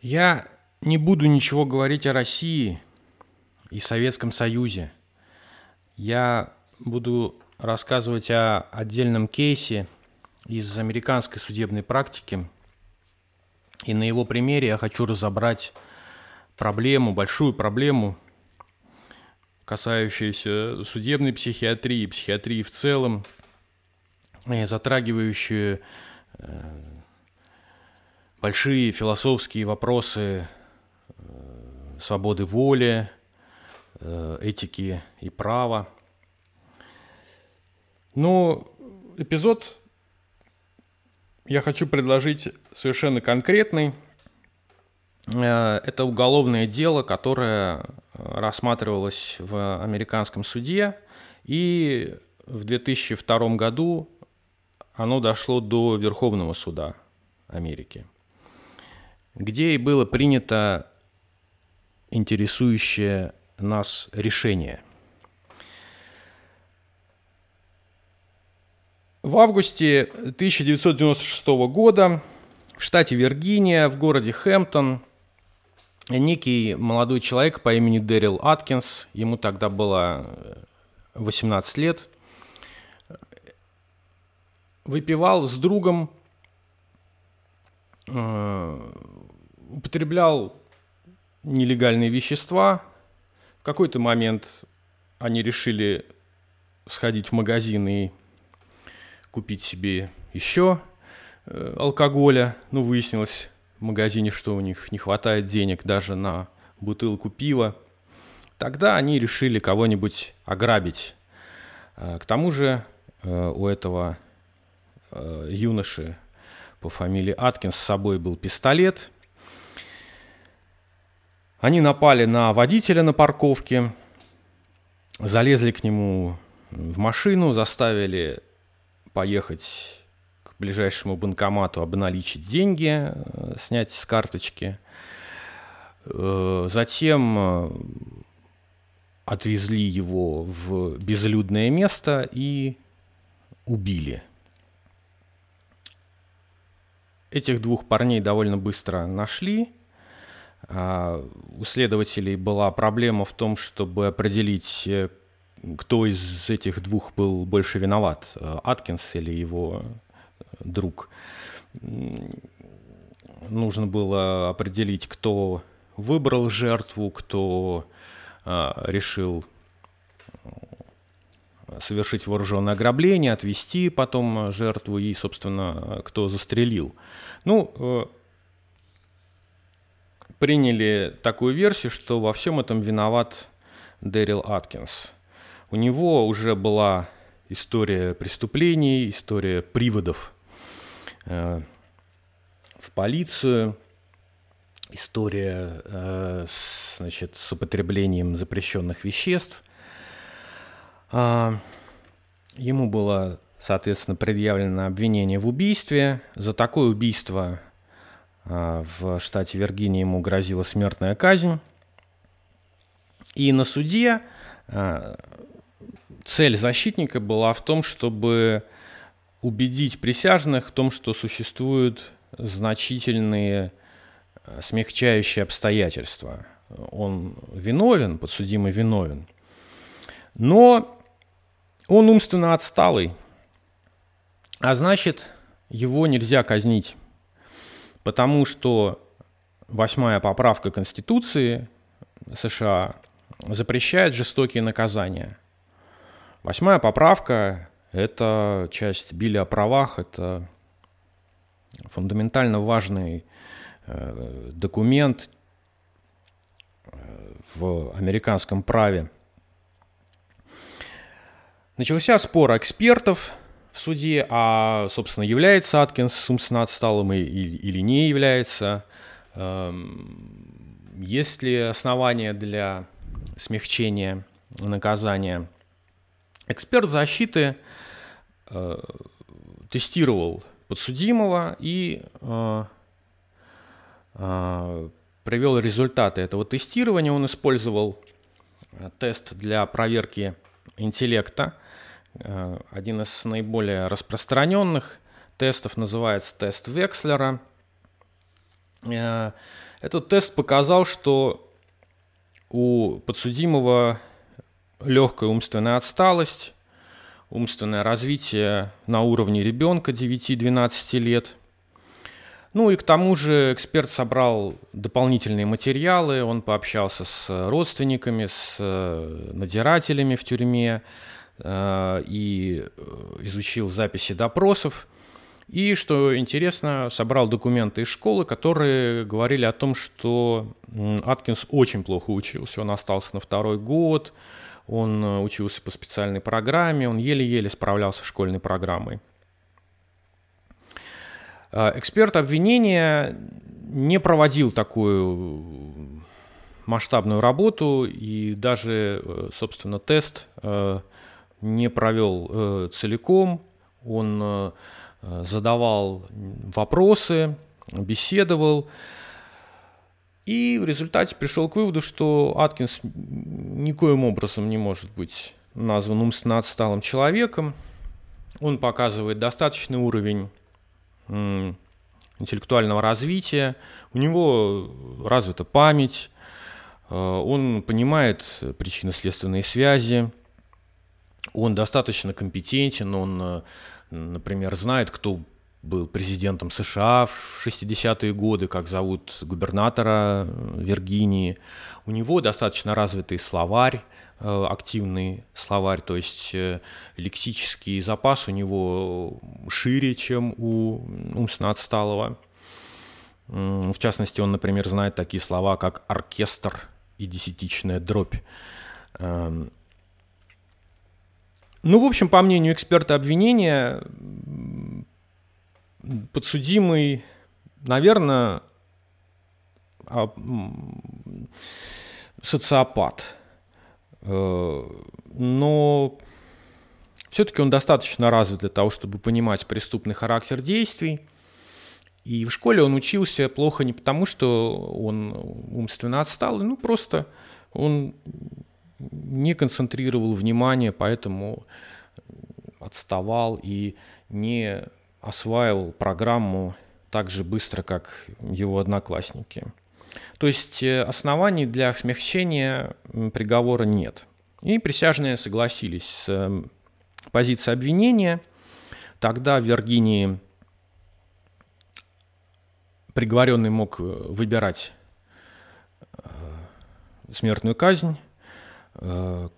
Я не буду ничего говорить о России и Советском Союзе. Я буду рассказывать о отдельном кейсе из американской судебной практики. И на его примере я хочу разобрать проблему, большую проблему, касающуюся судебной психиатрии, психиатрии в целом, затрагивающую э, большие философские вопросы э, свободы воли, э, этики и права. Но эпизод я хочу предложить совершенно конкретный. Э, это уголовное дело, которое рассматривалось в американском суде, и в 2002 году оно дошло до Верховного суда Америки где и было принято интересующее нас решение. В августе 1996 года в штате Виргиния, в городе Хэмптон, некий молодой человек по имени Дэрил Аткинс, ему тогда было 18 лет, выпивал с другом э, употреблял нелегальные вещества. В какой-то момент они решили сходить в магазин и купить себе еще э, алкоголя. Ну, выяснилось в магазине, что у них не хватает денег даже на бутылку пива. Тогда они решили кого-нибудь ограбить. Э, к тому же э, у этого юноши по фамилии Аткинс с собой был пистолет – они напали на водителя на парковке, залезли к нему в машину, заставили поехать к ближайшему банкомату, обналичить деньги, э, снять с карточки. Э, затем э, отвезли его в безлюдное место и убили. Этих двух парней довольно быстро нашли – а, у следователей была проблема в том, чтобы определить, э, кто из этих двух был больше виноват, э, Аткинс или его э, друг. Нужно было определить, кто выбрал жертву, кто решил совершить вооруженное ограбление, отвести потом жертву и, собственно, кто застрелил. Ну, приняли такую версию, что во всем этом виноват Дэрил Аткинс. У него уже была история преступлений, история приводов э, в полицию, история э, значит, с употреблением запрещенных веществ. А, ему было, соответственно, предъявлено обвинение в убийстве. За такое убийство а, в штате Виргиния ему грозила смертная казнь. И на суде а, цель защитника была в том, чтобы убедить присяжных в том, что существуют значительные смягчающие обстоятельства. Он виновен, подсудимый виновен. Но он умственно отсталый, а значит, его нельзя казнить потому что восьмая поправка Конституции США запрещает жестокие наказания. Восьмая поправка – это часть Билля о правах, это фундаментально важный э, документ э, в американском праве. Начался спор экспертов в суде, а, собственно, является Аткинс умственно отсталым или не является. Эм, есть ли основания для смягчения наказания? Эксперт защиты э, тестировал подсудимого и э, э, привел результаты этого тестирования. Он использовал тест для проверки интеллекта – один из наиболее распространенных тестов называется тест Векслера. Э, этот тест показал, что у подсудимого легкая умственная отсталость, умственное развитие на уровне ребенка 9-12 лет. Ну и к тому же эксперт собрал дополнительные материалы, он пообщался с родственниками, с э, надирателями в тюрьме э, и изучил записи допросов. И, что интересно, собрал документы из школы, которые говорили о том, что Аткинс очень плохо учился. Он остался на второй год, он э, учился по специальной программе, он еле-еле справлялся с школьной программой. Эксперт обвинения не проводил такую масштабную работу и даже, э, собственно, тест э, не провел целиком. Он Э, задавал вопросы, беседовал. И в результате пришел к выводу, что Аткинс никоим образом не может быть назван умственно отсталым человеком. Он показывает достаточный уровень интеллектуального развития, у него развита память, э, он понимает причинно-следственные связи, он достаточно компетентен, он э, например, знает, кто был президентом США в 60-е годы, как зовут губернатора э, Виргинии. У него достаточно развитый словарь, э, активный словарь, то есть лексический запас у него шире, чем у умственно отсталого. В частности, он, например, знает такие слова, как оркестр и десятичная дробь. Ну, в общем, по мнению эксперта обвинения, подсудимый, наверное, а, социопат. Э, но все-таки он достаточно развит для того, чтобы понимать преступный характер действий. И в школе он учился плохо не потому, что он умственно отстал, ну просто он не концентрировал внимание, поэтому отставал и не осваивал программу так же быстро, как его одноклассники. То есть э, оснований для смягчения приговора нет. И присяжные согласились с эм, позицией обвинения. Тогда в Виргинии приговоренный мог э, выбирать э, смертную казнь на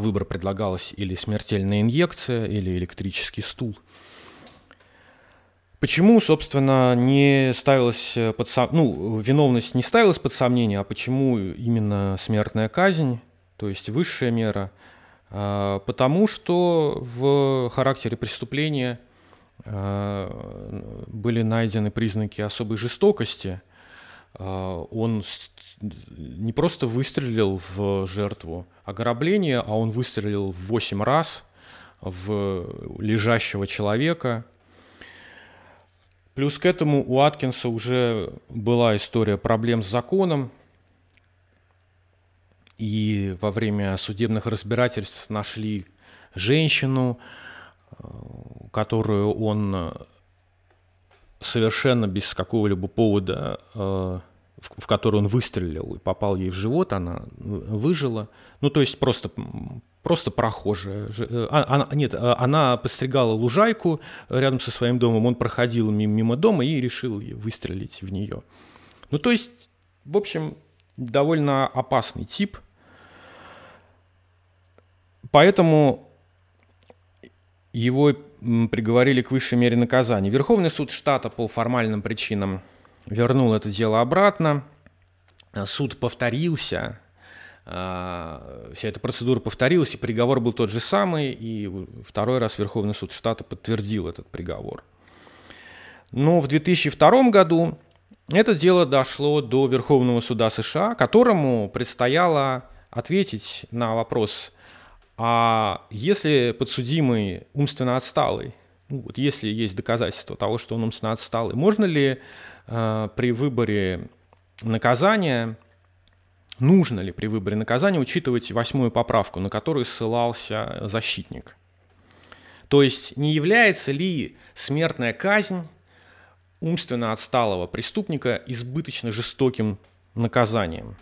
выбор предлагалась или смертельная инъекция, или электрический стул. Почему, собственно, не ставилась под сом... ну, виновность не ставилась под сомнение, а почему именно смертная казнь, то есть высшая мера? А, потому что в характере преступления а, были найдены признаки особой жестокости. А, он не просто выстрелил в жертву ограбления, а он выстрелил в 8 раз в лежащего человека. Плюс к этому у Аткинса уже была история проблем с законом, и во время судебных разбирательств нашли женщину, которую он совершенно без какого-либо повода э, в, в которую он выстрелил и попал ей в живот, она выжила. Ну, то есть просто, просто прохожая. Э, а, она, нет, она постригала лужайку рядом со своим домом, он проходил мимо дома и решил выстрелить в нее. Ну, то есть, в общем, довольно опасный тип. Поэтому его приговорили к высшей мере наказания. Верховный суд штата по формальным причинам вернул это дело обратно. Суд повторился, а, вся эта процедура повторилась, и приговор был тот же самый, и второй раз Верховный суд штата подтвердил этот приговор. Но в 2002 году это дело дошло до Верховного суда США, которому предстояло ответить на вопрос, а если подсудимый умственно отсталый, ну, вот если есть доказательства того, что он умственно отсталый, можно ли Э, при выборе наказания, нужно ли при выборе наказания учитывать восьмую поправку, на которую ссылался защитник. То есть не является ли смертная казнь умственно отсталого преступника избыточно жестоким наказанием.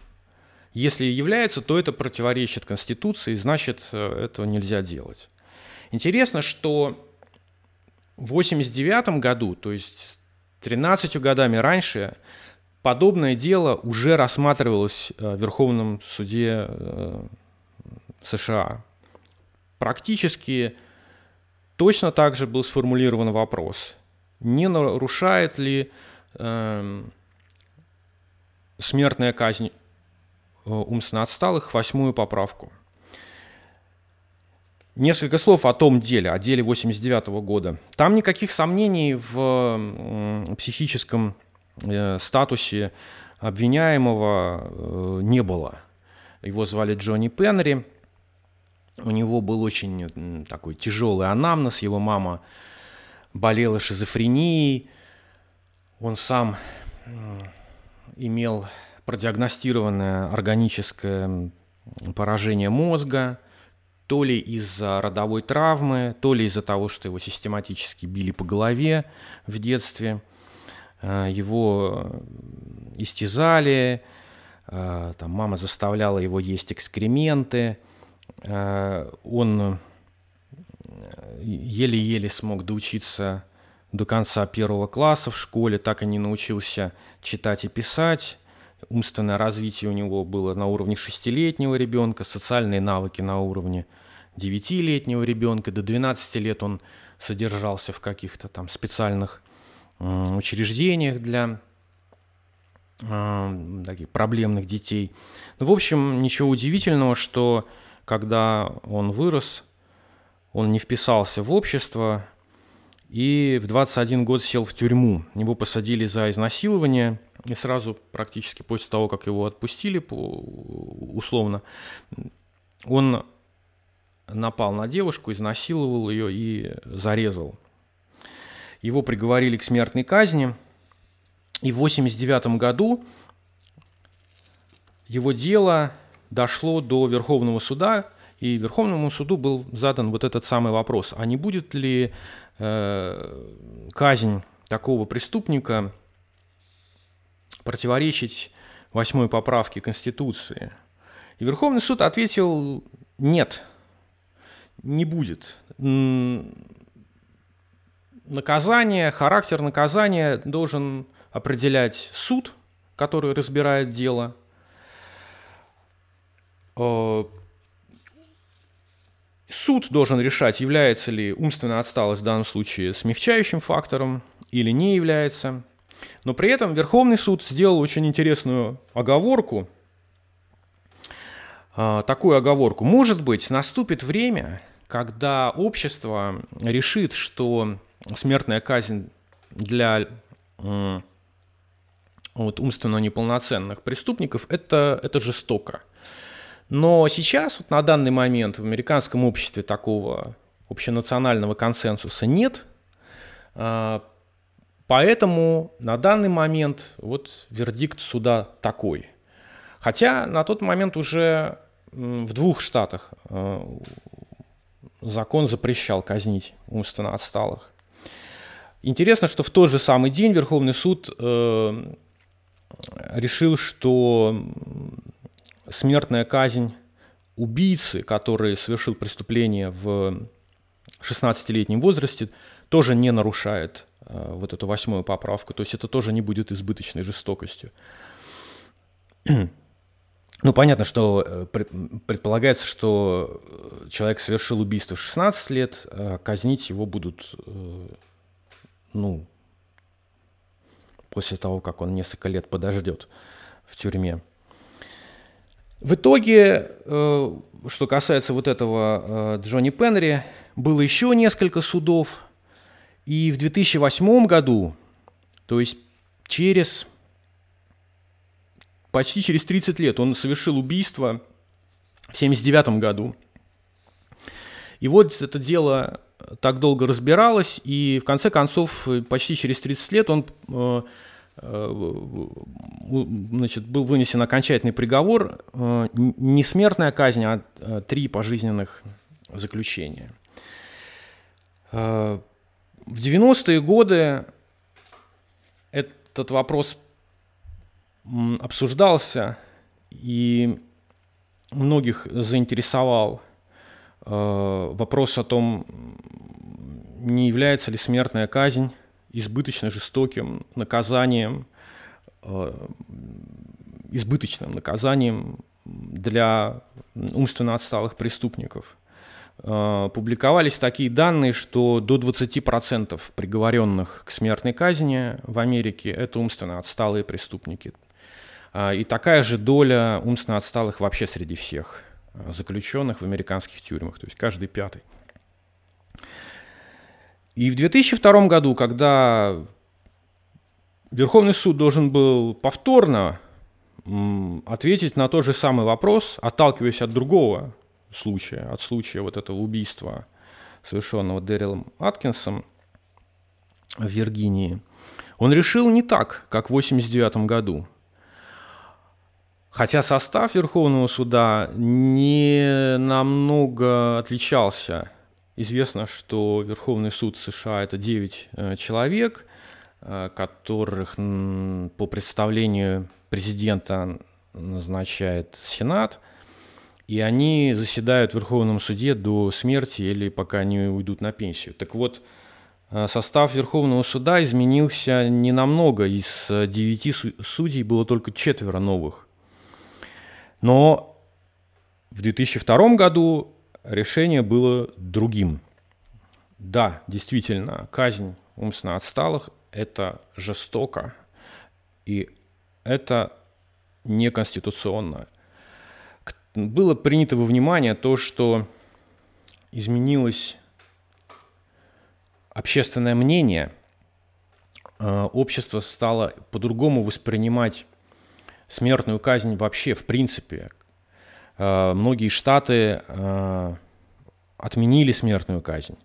Если является, то это противоречит Конституции, значит, э, этого нельзя делать. Интересно, что в 1989 году, то есть 13 годами раньше, подобное дело уже рассматривалось э, в Верховном суде э, США. Практически точно так же был сформулирован вопрос, не нарушает ли э, смертная казнь умственно отсталых восьмую поправку. Несколько слов о том деле, о деле 89 года. Там никаких сомнений в психическом э, статусе обвиняемого э, не было. Его звали Джонни Пенри. У него был очень такой тяжелый анамнез. Его мама болела шизофренией. Он сам имел продиагностированное органическое поражение мозга, то ли из-за родовой травмы, то ли из-за того, что его систематически били по голове в детстве, э, его истязали, э, там мама заставляла его есть экскременты, э, он еле-еле смог доучиться до конца первого класса в школе, так и не научился читать и писать. Умственное развитие у него было на уровне шестилетнего ребенка, социальные навыки на уровне девятилетнего ребенка. До 12 лет он содержался в каких-то там специальных учреждениях для таких проблемных детей. Ну, в общем, ничего удивительного, что когда он вырос, он не вписался в общество и в 21 год сел в тюрьму. Его посадили за изнасилование, и сразу практически после того, как его отпустили условно, он напал на девушку, изнасиловал ее и зарезал. Его приговорили к смертной казни, и в 1989 году его дело дошло до Верховного суда, и Верховному суду был задан вот этот самый вопрос, а не будет ли казнь такого преступника противоречить восьмой поправке Конституции? И Верховный суд ответил нет, не будет. Наказание, характер наказания должен определять суд, который разбирает дело. Суд должен решать, является ли умственная отсталость в данном случае смягчающим фактором или не является. Но при этом Верховный суд сделал очень интересную оговорку, а, такую оговорку. Может быть, наступит время, когда общество решит, что смертная казнь для вот, умственно неполноценных преступников это, это жестоко. Но сейчас, вот на данный момент, в американском обществе такого общенационального консенсуса нет. А, поэтому на данный момент вот вердикт суда такой. Хотя на тот момент уже в двух штатах а, закон запрещал казнить умственно отсталых. Интересно, что в тот же самый день Верховный суд э, решил, что смертная казнь убийцы, который совершил преступление в 16-летнем возрасте, тоже не нарушает э, вот эту восьмую поправку. То есть это тоже не будет избыточной жестокостью. Ну, понятно, что э, предполагается, что э, человек совершил убийство в 16 лет, а казнить его будут, ну, после того, как он несколько лет подождет в тюрьме. В итоге, э, что касается вот этого э, Джонни Пенри, было еще несколько судов, и в 2008 году, то есть через почти через 30 лет, он совершил убийство в 1979 году. И вот это дело так долго разбиралось, и в конце концов, почти через 30 лет он э, Э, значит, был вынесен окончательный приговор, э, не смертная казнь, а э, три пожизненных заключения. В 90-е годы этот вопрос обсуждался и многих заинтересовал э, вопрос о том, не является ли смертная казнь избыточно жестоким наказанием, э, избыточным наказанием для умственно отсталых преступников. Э, публиковались такие данные, что до 20% приговоренных к смертной казни в Америке – это умственно отсталые преступники. Э, и такая же доля умственно отсталых вообще среди всех заключенных в американских тюрьмах, то есть каждый пятый. И в 2002 году, когда Верховный суд должен был повторно ответить на тот же самый вопрос, отталкиваясь от другого случая, от случая вот этого убийства, совершенного Дэрилом Аткинсом в Виргинии, он решил не так, как в 1989 году. Хотя состав Верховного суда не намного отличался Известно, что Верховный суд США это 9 э, человек, э, которых по представлению президента назначает Сенат, и они заседают в Верховном суде до смерти или пока не уйдут на пенсию. Так вот, э, состав Верховного суда изменился не намного. Из девяти судей было только четверо новых. Но в 2002 году решение было другим. Да, действительно, казнь умственно отсталых – это жестоко, и это неконституционно. Было принято во внимание то, что изменилось общественное мнение, э, общество стало по-другому воспринимать смертную казнь вообще, в принципе, многие штаты э, отменили смертную казнь.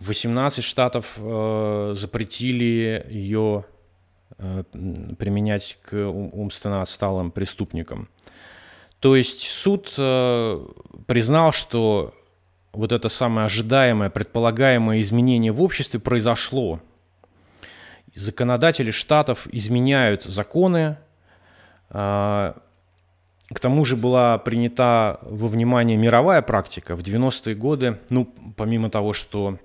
18 штатов э, запретили ее применять к умственно отсталым преступникам. То есть суд признал, что вот это самое ожидаемое, предполагаемое изменение в обществе произошло. Законодатели штатов изменяют законы, к тому же была принята во внимание мировая практика в 90-е годы, ну, помимо того, что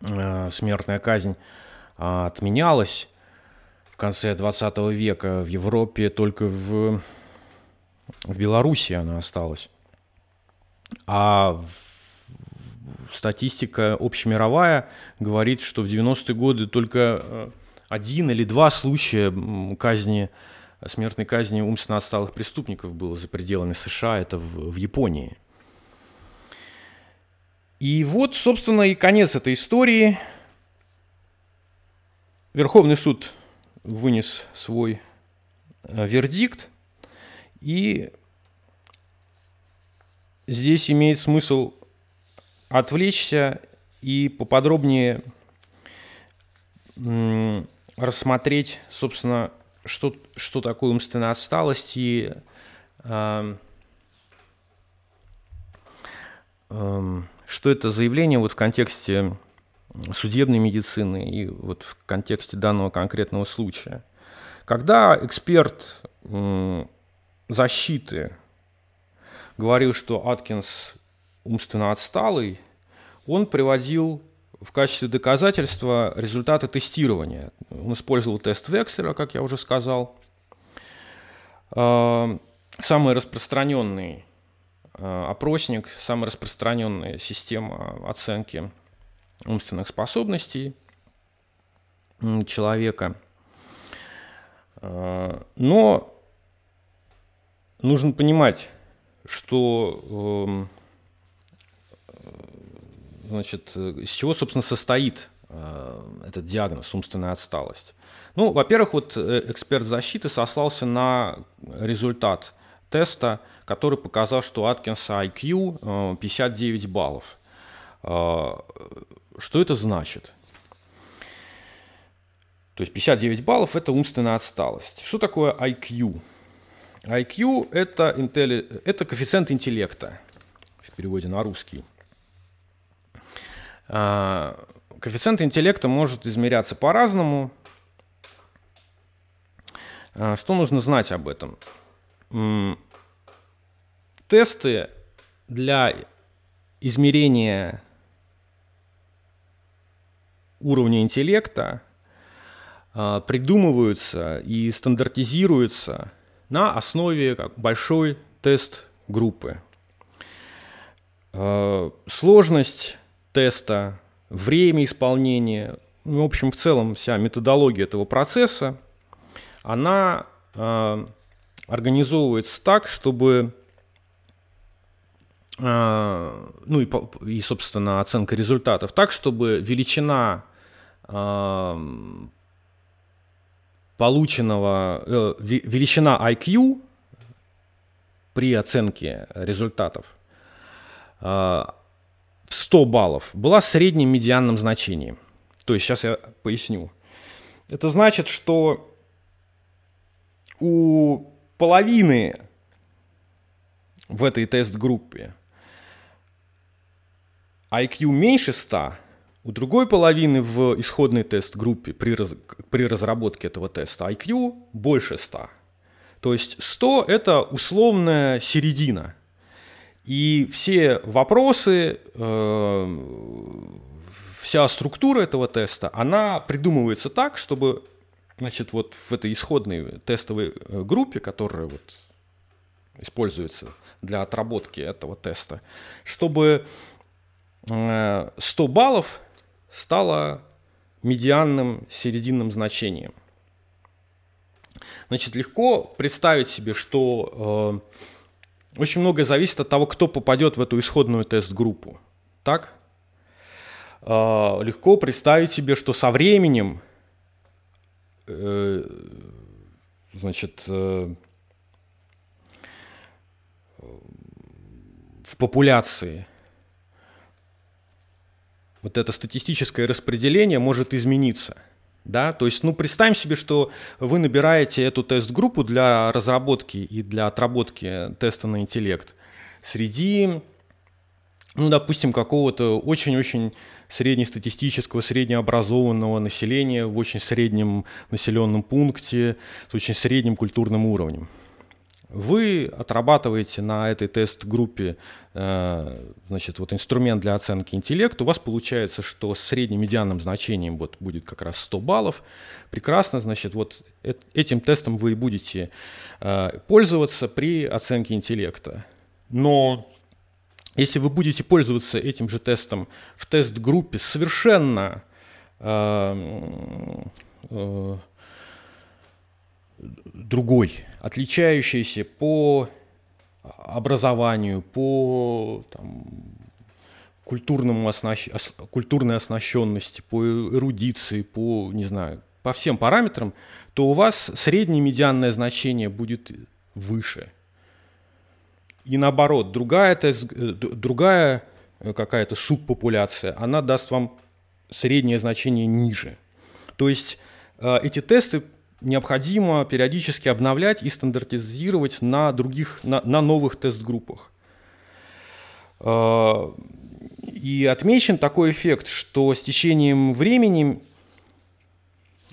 э, смертная казнь э, отменялась в конце 20 века в Европе, только в, в Беларуси она осталась. А статистика общемировая говорит, что в 90-е годы только э, один или два случая казни смертной казни умственно отсталых преступников было за пределами США, это в, в Японии. И вот, собственно, и конец этой истории. Верховный суд вынес свой э, вердикт, и здесь имеет смысл отвлечься и поподробнее рассмотреть, собственно, что, что такое умственная отсталость и э, э, что это заявление вот в контексте судебной медицины и вот в контексте данного конкретного случая. Когда эксперт защиты говорил, что Аткинс умственно отсталый, он приводил в качестве доказательства результаты тестирования. Он использовал тест Вексера, как я уже сказал. А, самый распространенный а, опросник, самая распространенная система оценки умственных способностей человека. А, но нужно понимать, что эм, значит, из чего, собственно, состоит э, этот диагноз умственная отсталость? Ну, во-первых, вот э, эксперт защиты сослался на результат теста, который показал, что Аткинса IQ 59 э, баллов. Что это значит? То есть 59 баллов – это умственная отсталость. Что такое IQ? IQ это, интелли... это коэффициент интеллекта в переводе на русский. А, коэффициент интеллекта может измеряться по-разному. А, что нужно знать об этом? Тесты для измерения уровня интеллекта а, придумываются и стандартизируются на основе большой тест группы. Сложность теста, время исполнения, ну, в общем, в целом вся методология этого процесса, она э, организовывается так, чтобы э, ну и, и, собственно, оценка результатов так, чтобы величина э, полученного, э, величина IQ при оценке результатов в 100 баллов была средним медианным значением. То есть сейчас я поясню. Это значит, что у половины в этой тест-группе IQ меньше 100, у другой половины в исходной тест-группе при, раз, при разработке этого теста IQ больше 100. То есть 100 – это условная середина. И все вопросы, э, вся структура этого теста, она придумывается так, чтобы значит, вот в этой исходной тестовой э, группе, которая вот используется для отработки этого теста, чтобы 100 э, баллов стало медианным серединным значением. Значит, легко представить себе, что э, очень многое зависит от того, кто попадет в эту исходную тест-группу. Так? Э, легко представить себе, что со временем Э, значит, э, в популяции вот это статистическое распределение может измениться. Да? То есть, ну, представим себе, что вы набираете эту тест-группу для разработки и для отработки теста на интеллект среди, ну, допустим, какого-то очень-очень среднестатистического, среднеобразованного населения в очень среднем населенном пункте с очень средним культурным уровнем. Вы отрабатываете на этой тест-группе э, значит, вот инструмент для оценки интеллекта, у вас получается, что с средним медианным значением вот будет как раз 100 баллов. Прекрасно, значит, вот этим тестом вы будете э, пользоваться при оценке интеллекта. Но если вы будете пользоваться этим же тестом в тест-группе совершенно э, э, другой, отличающийся по образованию, по там, культурному оснащ... культурной оснащенности, по эрудиции, по, не знаю, по всем параметрам, то у вас среднее медианное значение будет выше – и наоборот, другая, тест, другая э, какая-то субпопуляция, она даст вам среднее значение ниже. То есть э, эти тесты необходимо периодически обновлять и стандартизировать на других, на, на новых тест-группах. И отмечен такой эффект, что с течением времени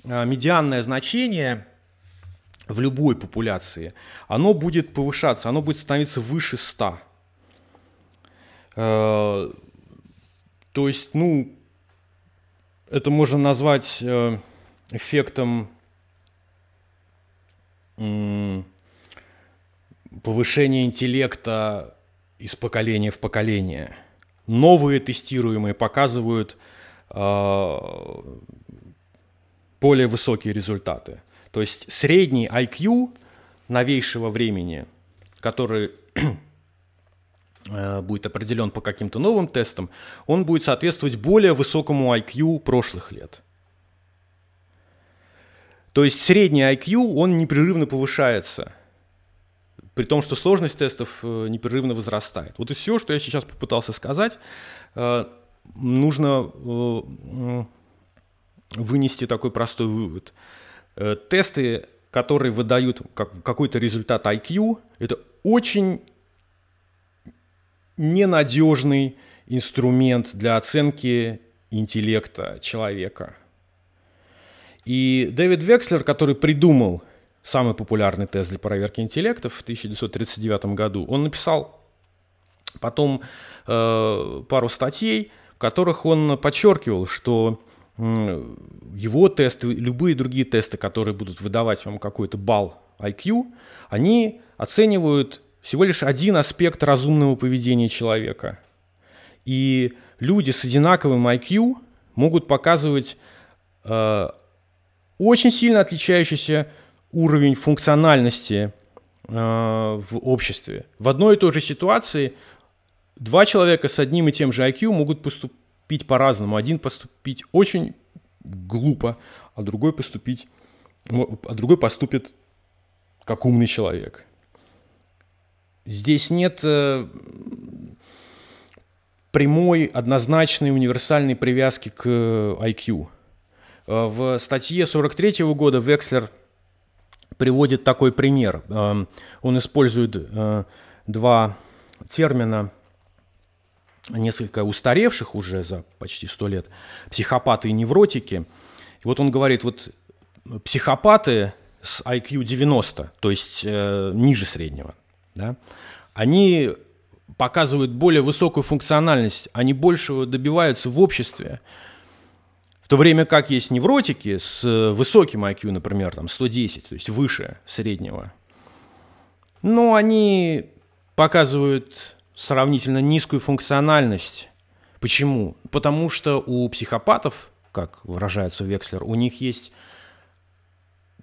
медианное значение – в любой популяции, оно будет повышаться, оно будет становиться выше 100. Э, то есть, ну, это можно назвать э, эффектом повышения интеллекта из поколения в поколение. Новые тестируемые показывают э, более высокие результаты. То есть средний IQ новейшего времени, который э, будет определен по каким-то новым тестам, он будет соответствовать более высокому IQ прошлых лет. То есть средний IQ, он непрерывно повышается, при том, что сложность тестов э, непрерывно возрастает. Вот и все, что я сейчас попытался сказать. Э, нужно вынести такой простой вывод – Э, тесты, которые выдают как, какой-то результат IQ, это очень ненадежный инструмент для оценки интеллекта человека. И Дэвид Векслер, который придумал самый популярный тест для проверки интеллекта в 1939 году, он написал потом э, пару статей, в которых он подчеркивал, что его тесты, любые другие тесты, которые будут выдавать вам какой-то балл IQ, они оценивают всего лишь один аспект разумного поведения человека. И люди с одинаковым IQ могут показывать э, очень сильно отличающийся уровень функциональности э, в обществе. В одной и той же ситуации два человека с одним и тем же IQ могут поступить по-разному. Один поступить очень глупо, а другой поступить, а другой поступит как умный человек. Здесь нет э, прямой, однозначной, универсальной привязки к IQ. Э, в статье 43 года Векслер приводит такой пример. Э, он использует э, два термина, несколько устаревших уже за почти сто лет, психопаты и невротики. И вот он говорит, вот психопаты с IQ 90, то есть э, ниже среднего, да, они показывают более высокую функциональность, они большего добиваются в обществе. В то время как есть невротики с высоким IQ, например, там 110, то есть выше среднего, но они показывают сравнительно низкую функциональность. Почему? Потому что у психопатов, как выражается Векслер, у них есть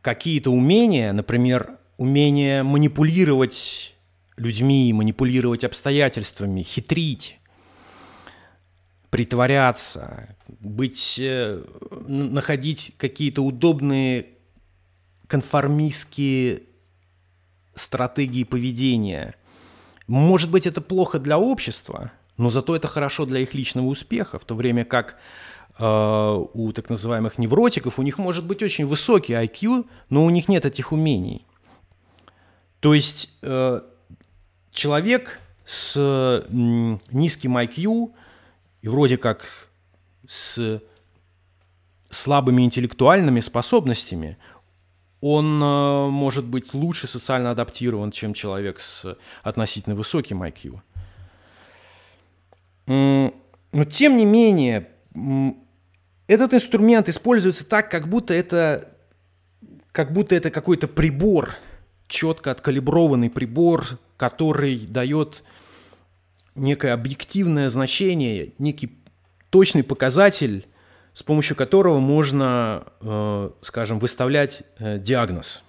какие-то умения, например, умение манипулировать людьми, манипулировать обстоятельствами, хитрить, притворяться, быть, э, находить какие-то удобные конформистские стратегии поведения. Может быть, это плохо для общества, но зато это хорошо для их личного успеха, в то время как э, у так называемых невротиков у них может быть очень высокий IQ, но у них нет этих умений. То есть э, человек с низким IQ и вроде как с слабыми интеллектуальными способностями, он э, может быть лучше социально адаптирован, чем человек с относительно высоким IQ. Но тем не менее, этот инструмент используется так, как будто это, как будто это какой-то прибор, четко откалиброванный прибор, который дает некое объективное значение, некий точный показатель, с помощью которого можно, э, скажем, выставлять э, диагноз.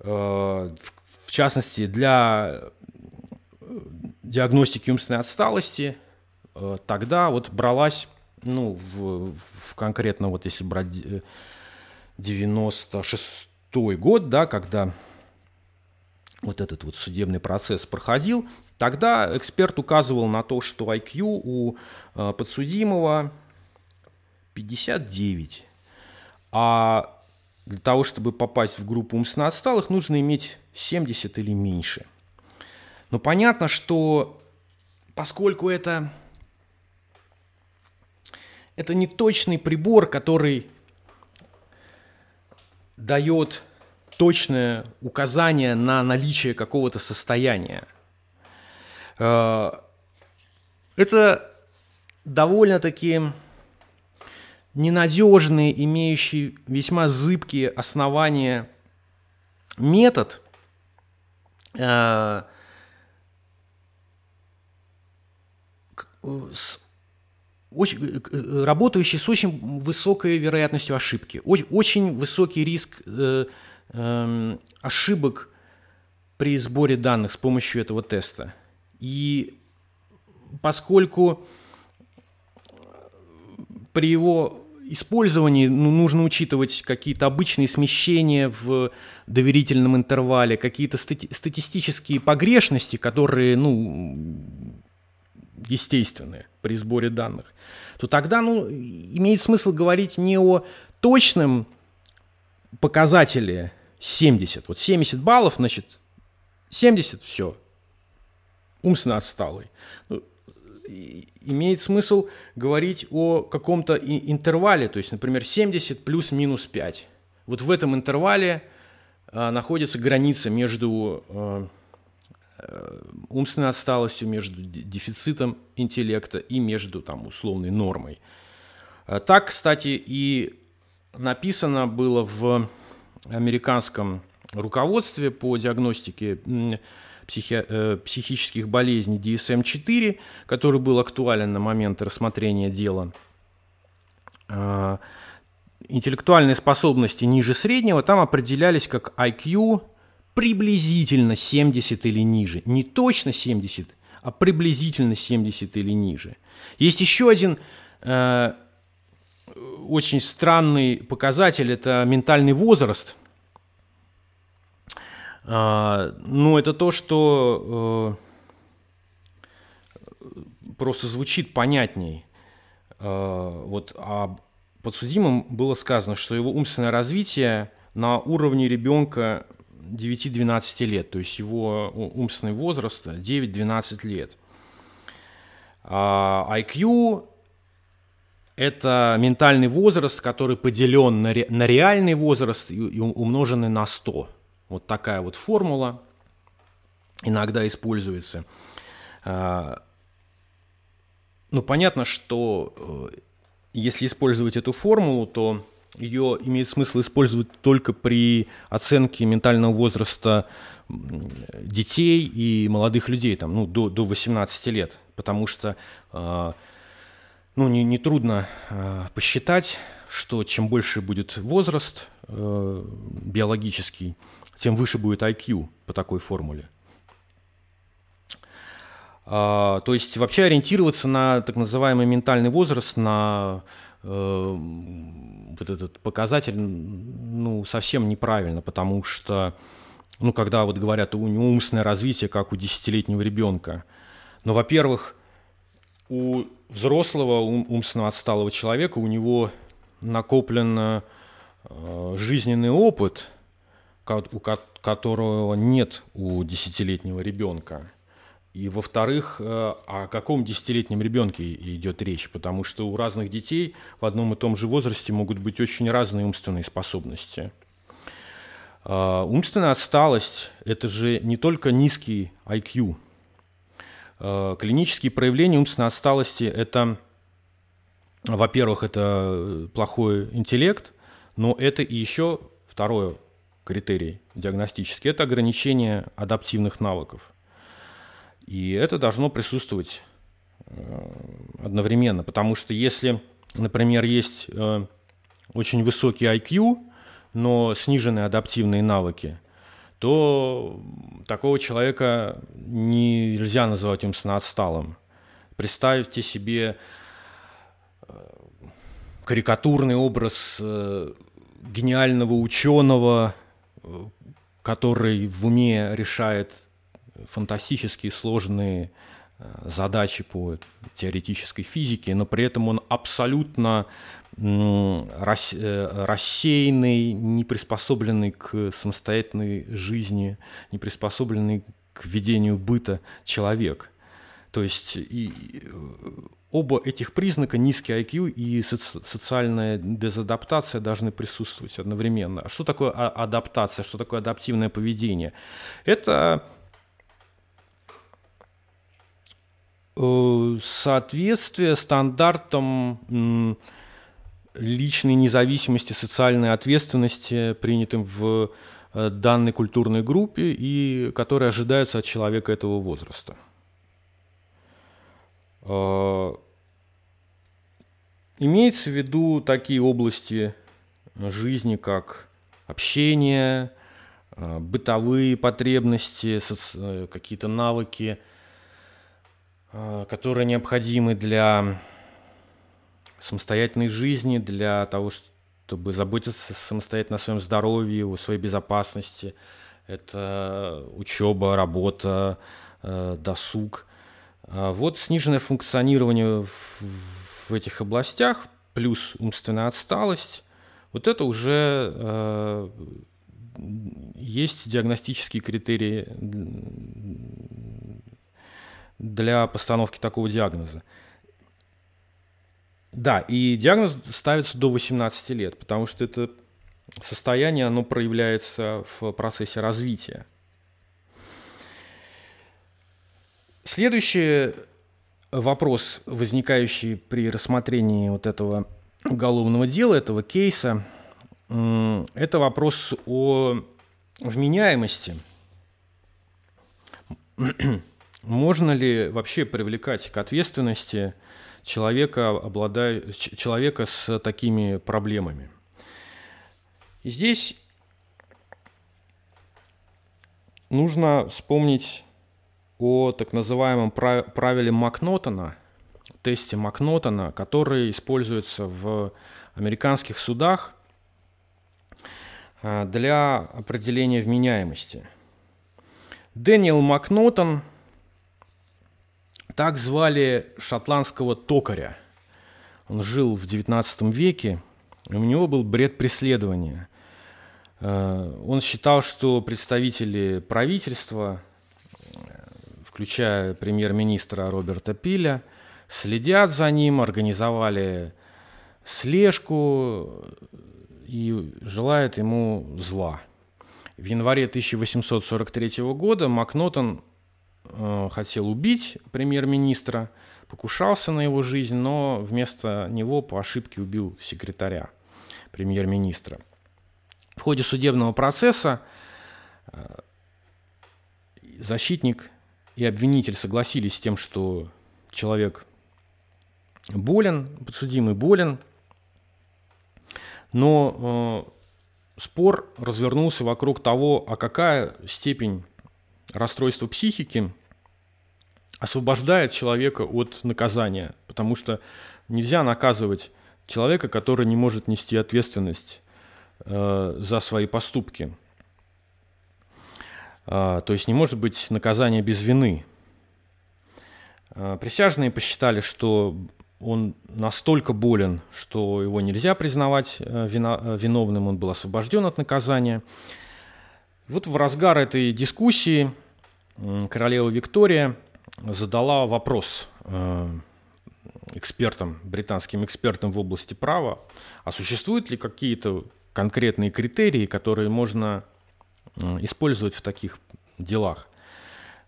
Э, в частности, для диагностики умственной отсталости тогда вот бралась, ну, в, в конкретно вот если брать 96 год, да, когда вот этот вот судебный процесс проходил, тогда эксперт указывал на то, что IQ у э, подсудимого 59. А для того, чтобы попасть в группу умственно отсталых, нужно иметь 70 или меньше. Но понятно, что поскольку это, это не точный прибор, который дает точное указание на наличие какого-то состояния. Э, это довольно-таки ненадежный, имеющий весьма зыбкие основания метод, э, с очень, работающий с очень высокой вероятностью ошибки, очень, очень высокий риск Эм, ошибок при сборе данных с помощью этого теста. И поскольку при его использовании ну, нужно учитывать какие-то обычные смещения в доверительном интервале, какие-то стати- статистические погрешности, которые, ну, естественные при сборе данных, то тогда, ну, имеет смысл говорить не о точном показателе 70. Вот 70 баллов, значит, 70 все. Умственно отсталый. Ну, имеет смысл говорить о каком-то интервале, то есть, например, 70 плюс-минус 5. Вот в этом интервале находится граница между умственной отсталостью, между дефицитом интеллекта и между там, условной нормой. Так, кстати, и написано было в американском руководстве по диагностике психи э, психических болезней DSM-4, который был актуален на момент рассмотрения дела. Э, интеллектуальные способности ниже среднего там определялись как IQ приблизительно 70 или ниже. Не точно 70, а приблизительно 70 или ниже. Есть еще один э, очень странный показатель, это ментальный возраст. А, ну, это то, что э, просто звучит понятней. А, вот а подсудимым было сказано, что его умственное развитие на уровне ребенка 9-12 лет, то есть его умственный возраст 9-12 лет. IQ это ментальный возраст, который поделен на, ре, на реальный возраст и, и умноженный на 100. Вот такая вот формула иногда используется. А, ну, понятно, что э, если использовать эту формулу, то ее имеет смысл использовать только при оценке ментального возраста детей и молодых людей, там, ну, до, до 18 лет, потому что а, ну, не, не трудно э, посчитать, что чем больше будет возраст э, биологический, тем выше будет IQ по такой формуле. А, то есть вообще ориентироваться на так называемый ментальный возраст, на э, вот этот показатель, ну, совсем неправильно, потому что, ну, когда вот говорят, у него умственное развитие, как у десятилетнего ребенка, но, во-первых, у взрослого ум, умственно отсталого человека, у него накоплен э, жизненный опыт, у которого нет у десятилетнего ребенка. И во-вторых, э, о каком десятилетнем ребенке идет речь, потому что у разных детей в одном и том же возрасте могут быть очень разные умственные способности. Э, умственная отсталость – это же не только низкий IQ – Э, клинические проявления умственной отсталости – это, во-первых, это плохой интеллект, но это и еще второй критерий диагностический – это ограничение адаптивных навыков. И это должно присутствовать э, одновременно, потому что если, например, есть э, очень высокий IQ, но сниженные адаптивные навыки – то такого человека нельзя называть умственно отсталым. Представьте себе э, карикатурный образ гениального ученого, который в уме решает фантастически сложные задачи по теоретической физике, но при этом он абсолютно Э, рассеянный, не приспособленный к самостоятельной жизни, не приспособленный к ведению быта человек. То есть и оба этих признака, низкий IQ и соци социальная дезадаптация должны присутствовать одновременно. Что такое а адаптация, что такое адаптивное поведение? Это э, соответствие стандартам личной независимости, социальной ответственности, принятым в э, данной культурной группе и которые ожидаются от человека этого возраста. Э, имеется в виду такие области жизни, как общение, э, бытовые потребности, какие-то навыки, которые необходимы для самостоятельной жизни, для того, чтобы заботиться самостоятельно о своем здоровье, о своей безопасности. Это учеба, работа, э, досуг. А вот сниженное функционирование в, в этих областях плюс умственная отсталость, вот это уже э, есть диагностические критерии для постановки такого диагноза. Да, и диагноз ставится до 18 лет, потому что это состояние, оно проявляется в процессе развития. Следующий вопрос, возникающий при рассмотрении вот этого уголовного дела, этого кейса, это вопрос о вменяемости. Можно ли вообще привлекать к ответственности человека, обладая, человека с такими проблемами? Здесь нужно вспомнить о так называемом правиле Макнотона, тесте Макнотона, который используется в американских судах а, для определения вменяемости. Дэниел Макнотон, так звали шотландского токаря. Он жил в XIX веке, и у него был бред преследования. Э, он считал, что представители правительства, включая премьер-министра Роберта Пиля, следят за ним, организовали слежку и желают ему зла. В январе 1843 года Макнотон э, хотел убить премьер-министра, покушался на его жизнь, но вместо него по ошибке убил секретаря премьер-министра. В ходе судебного процесса э, защитник и обвинитель согласились с тем, что человек болен, подсудимый болен, но э, спор развернулся вокруг того, а какая степень расстройства психики освобождает человека от наказания, потому что нельзя наказывать человека, который не может нести ответственность э, за свои поступки. Э, то есть не может быть наказания без вины. Э, присяжные посчитали, что он настолько болен, что его нельзя признавать э, э, виновным, он был освобожден от наказания. Вот в разгар этой дискуссии королева Виктория задала вопрос э, экспертам, британским экспертам в области права, а существуют ли какие-то конкретные критерии, которые можно использовать в таких делах.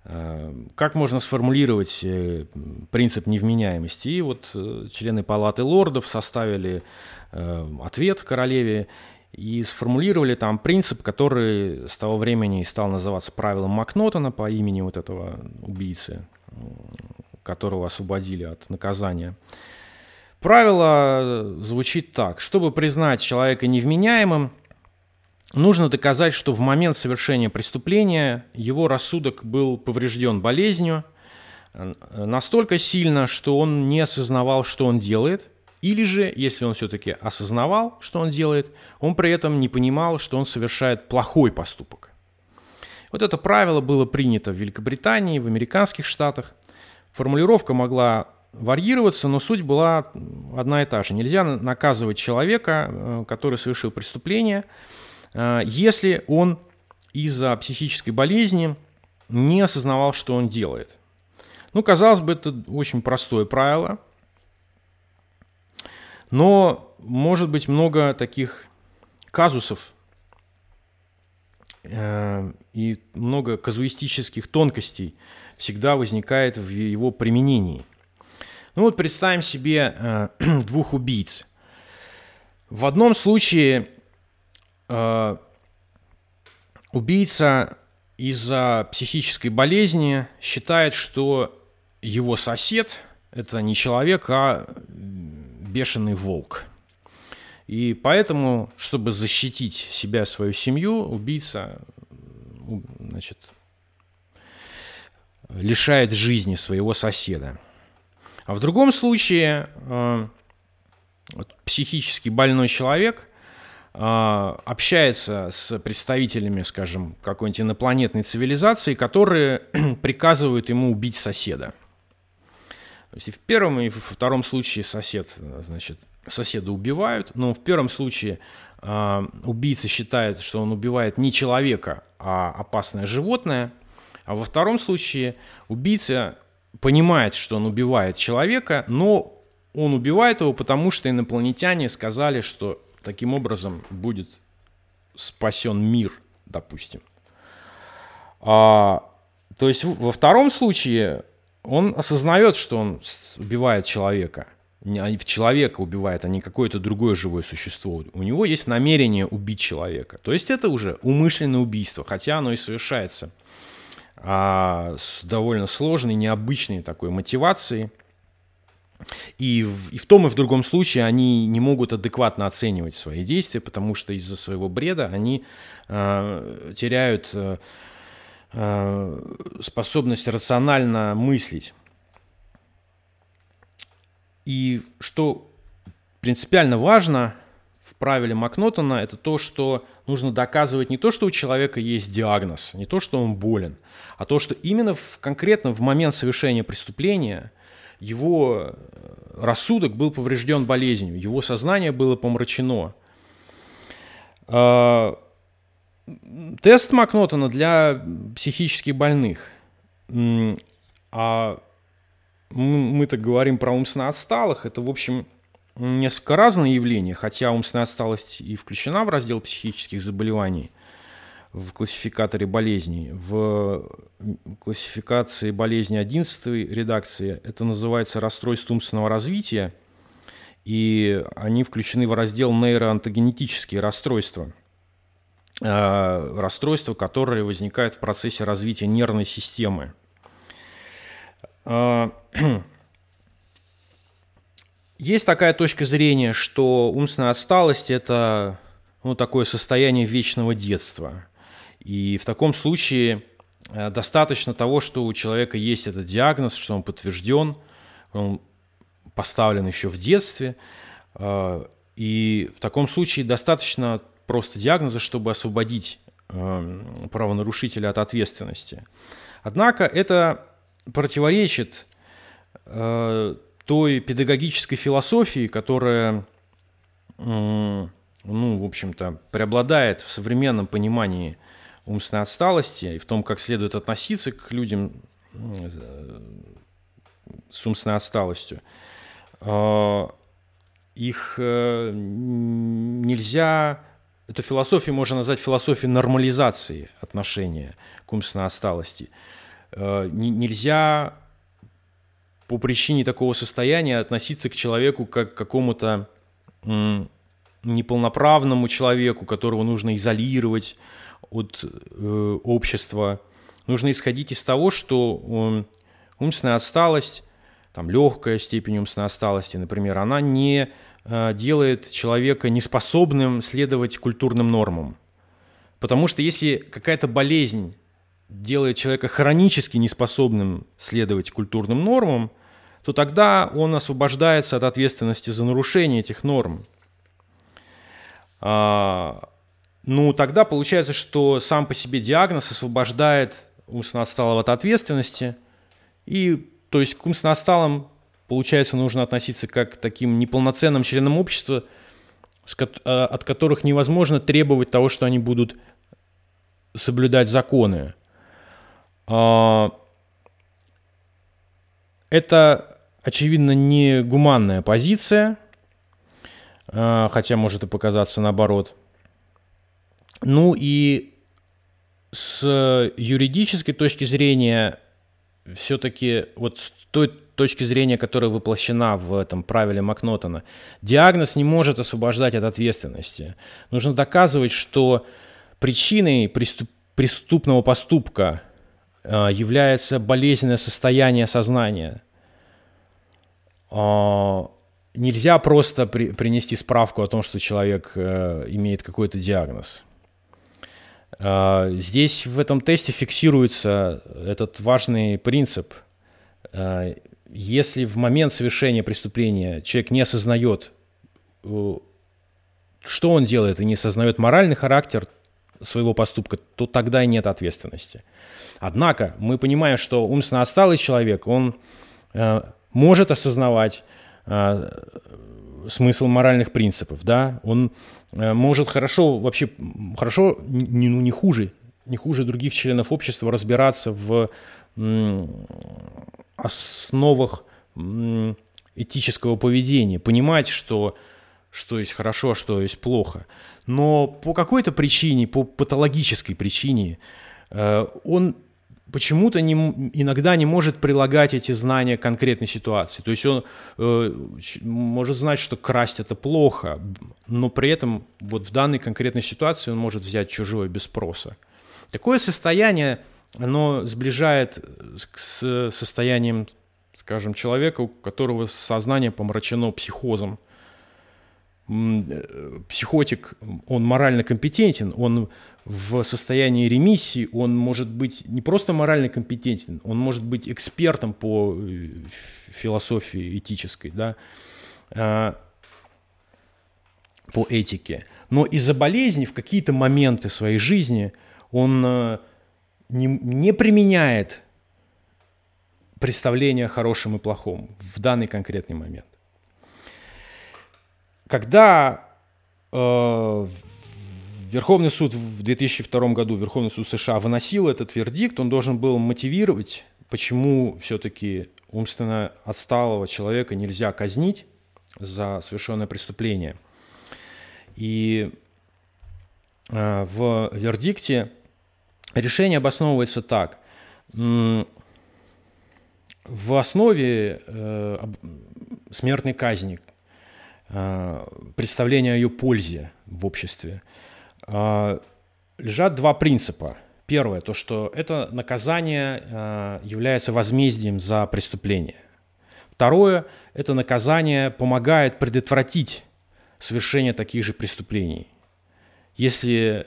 Э, как можно сформулировать э, принцип невменяемости? И вот члены Палаты лордов составили ответ королеве и сформулировали там принцип, который с того времени стал называться правилом Макнотона по имени вот этого убийцы, которого освободили от наказания. Правило э, звучит так. Чтобы признать человека невменяемым, нужно доказать, что в момент совершения преступления его рассудок был поврежден болезнью э, настолько сильно, что он не осознавал, что он делает, или же, если он все-таки осознавал, что он делает, он при этом не понимал, что он совершает плохой поступок. Вот это правило было принято в Великобритании, в американских штатах. Формулировка могла варьироваться, но суть была одна и та же. Нельзя наказывать человека, э, который совершил преступление, если он из-за психической болезни не осознавал, что он делает. Ну, казалось бы, это очень простое правило, но может быть много таких казусов э, и много казуистических тонкостей, всегда возникает в его применении. Ну вот представим себе э, двух убийц. В одном случае э, убийца из-за психической болезни считает, что его сосед это не человек, а бешеный волк. И поэтому, чтобы защитить себя, свою семью, убийца значит, лишает жизни своего соседа. А в другом случае э, психически больной человек э, общается с представителями, скажем, какой-нибудь инопланетной цивилизации, которые приказывают ему убить соседа. То есть и в первом, и во втором случае сосед, значит, соседа убивают, но в первом случае э, убийца считает, что он убивает не человека, а опасное животное – а во втором случае убийца понимает, что он убивает человека, но он убивает его, потому что инопланетяне сказали, что таким образом будет спасен мир, допустим. А, то есть во втором случае он осознает, что он убивает человека. Не в человека убивает, а не какое-то другое живое существо. У него есть намерение убить человека. То есть это уже умышленное убийство, хотя оно и совершается а, с довольно сложной, необычной такой мотивацией. И в, и в том и в другом случае они не могут адекватно оценивать свои действия, потому что из-за своего бреда они э, теряют э, э, способность рационально мыслить. И что принципиально важно в правиле Макнотона, это то, что нужно доказывать не то, что у человека есть диагноз, не то, что он болен, а то, что именно в, конкретно в момент совершения преступления его э, рассудок был поврежден болезнью, его сознание было помрачено. А, тест Макнотона для психически больных. А мы так говорим про умственно отсталых. Это, в общем, несколько разные явления, хотя умственная отсталость и включена в раздел психических заболеваний в классификаторе болезней. В классификации болезней 11 редакции это называется расстройство умственного развития, и они включены в раздел нейроантогенетические расстройства. Э, расстройства, которые возникают в процессе развития нервной системы. Э, есть такая точка зрения, что умственная отсталость – это ну, такое состояние вечного детства. И в таком случае э, достаточно того, что у человека есть этот диагноз, что он подтвержден, он поставлен еще в детстве. Э, и в таком случае достаточно просто диагноза, чтобы освободить э, правонарушителя от ответственности. Однако это противоречит той педагогической философии, которая, ну, в общем-то, преобладает в современном понимании умственной отсталости и в том, как следует относиться к людям с умственной отсталостью, а, их э, нельзя, эту философию можно назвать философией нормализации отношения к умственной отсталости. А, нельзя по причине такого состояния относиться к человеку как к какому-то неполноправному человеку, которого нужно изолировать, от э, общества. Нужно исходить из того, что э, умственная отсталость, там, легкая степень умственной отсталости, например, она не э, делает человека неспособным следовать культурным нормам. Потому что если какая-то болезнь делает человека хронически неспособным следовать культурным нормам, то тогда он освобождается от ответственности за нарушение этих норм. А, ну, тогда получается, что сам по себе диагноз освобождает умственно отсталого от ответственности. И, то есть, к умственно отсталым, получается, нужно относиться как к таким неполноценным членам общества, а, от которых невозможно требовать того, что они будут соблюдать законы. А, это, очевидно, не гуманная позиция, а, хотя может и показаться наоборот – ну и с юридической точки зрения, все-таки вот с той точки зрения, которая воплощена в этом правиле Макнотона, диагноз не может освобождать от ответственности. Нужно доказывать, что причиной преступ, преступного поступка э, является болезненное состояние сознания. Э, нельзя просто при, принести справку о том, что человек э, имеет какой-то диагноз. А, здесь в этом тесте фиксируется этот важный принцип. А, если в момент совершения преступления человек не осознает, э, что он делает, и не осознает моральный характер своего поступка, то тогда и нет ответственности. Однако мы понимаем, что умственно отсталый человек, он э, может осознавать э, смысл моральных принципов, да, он э, может хорошо, вообще хорошо, не, ну, не хуже, не хуже других членов общества разбираться в основах этического поведения, понимать, что что есть хорошо, а что есть плохо. Но по какой-то причине, по патологической причине, э, он почему-то не, иногда не может прилагать эти знания к конкретной ситуации. То есть он э, может знать, что красть это плохо, но при этом вот в данной конкретной ситуации он может взять чужое без спроса. Такое состояние, оно сближает с состоянием, скажем, человека, у которого сознание помрачено психозом. Психотик, он морально компетентен, он в состоянии ремиссии, он может быть не просто морально компетентен, он может быть экспертом по э, философии этической, да, а, по этике. Но из-за болезни в какие-то моменты своей жизни он э, не, не применяет представление о хорошем и плохом в данный конкретный момент. Когда э, Верховный суд в 2002 году, Верховный суд США выносил этот вердикт, он должен был мотивировать, почему все-таки умственно отсталого человека нельзя казнить за совершенное преступление. И э, в вердикте решение обосновывается так. В основе э, смертной казни, э, представления о ее пользе в обществе – а, лежат два принципа. Первое, то, что это наказание а, является возмездием за преступление. Второе, это наказание помогает предотвратить совершение таких же преступлений. Если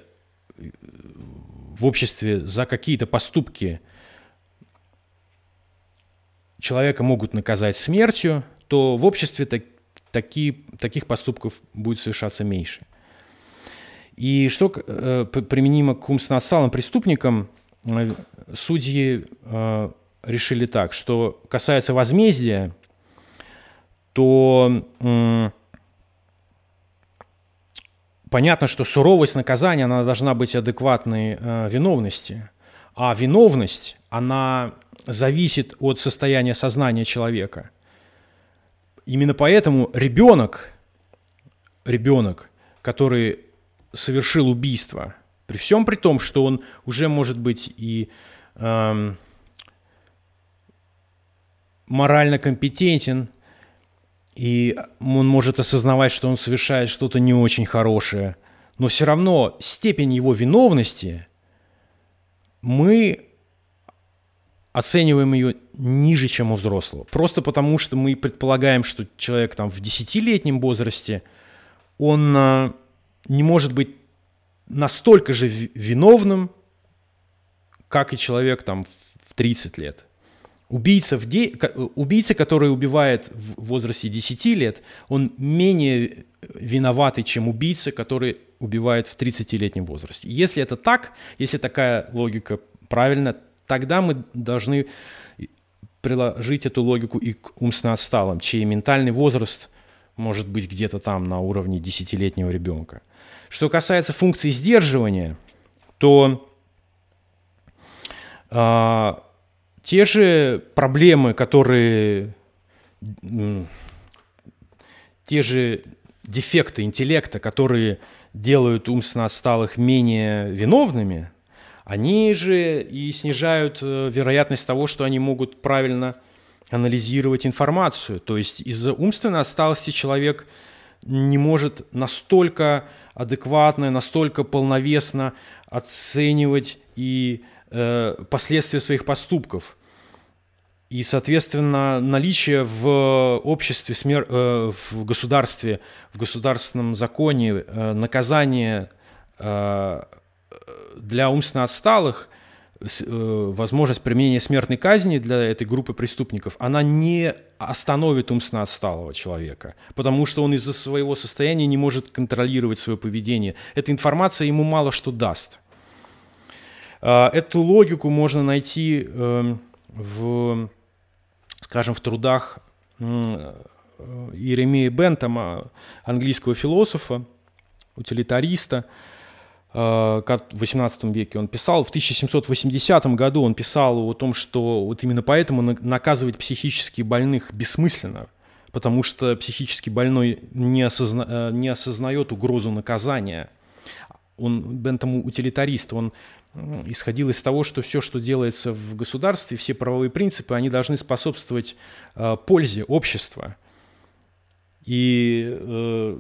в обществе за какие-то поступки человека могут наказать смертью, то в обществе так, такие, таких поступков будет совершаться меньше. И что э, применимо к умственно отсталым преступникам, э, судьи э, решили так, что касается возмездия, то э, понятно, что суровость наказания, она должна быть адекватной э, виновности. А виновность, она зависит от состояния сознания человека. Именно поэтому ребенок, ребенок, который совершил убийство, при всем при том, что он уже может быть и эм, морально компетентен, и он может осознавать, что он совершает что-то не очень хорошее, но все равно степень его виновности мы оцениваем ее ниже, чем у взрослого. Просто потому, что мы предполагаем, что человек там в десятилетнем возрасте, он э, не может быть настолько же виновным, как и человек там в 30 лет. Убийца, в де... Убийца, который убивает в возрасте 10 лет, он менее виноватый, чем убийца, который убивает в 30-летнем возрасте. Если это так, если такая логика правильна, тогда мы должны приложить эту логику и к умственно отсталым, чей ментальный возраст может быть где-то там на уровне десятилетнего ребенка. Что касается функции сдерживания, то э, те же проблемы, которые те же дефекты интеллекта, которые делают умственно отсталых менее виновными, они же и снижают э, вероятность того, что они могут правильно анализировать информацию. То есть из-за умственной отсталости человек не может настолько адекватно, настолько полновесно оценивать и э, последствия своих поступков. И, соответственно, наличие в обществе, смер... э, в государстве, в государственном законе э, наказания э, для умственно отсталых – Э, возможность применения смертной казни для этой группы преступников, она не остановит умственно отсталого человека, потому что он из-за своего состояния не может контролировать свое поведение. Эта информация ему мало что даст. А, эту логику можно найти эм, в, скажем, в трудах Иеремии Бентома, английского философа, утилитариста, Э, в 18 веке он писал, в 1780 году он писал о том, что вот именно поэтому наказывать психически больных бессмысленно, потому что психически больной не, осозна, э, не осознает угрозу наказания. Он, Бентам утилитарист, он исходил из того, что все, что делается в государстве, все правовые принципы, они должны способствовать э, пользе общества. И э,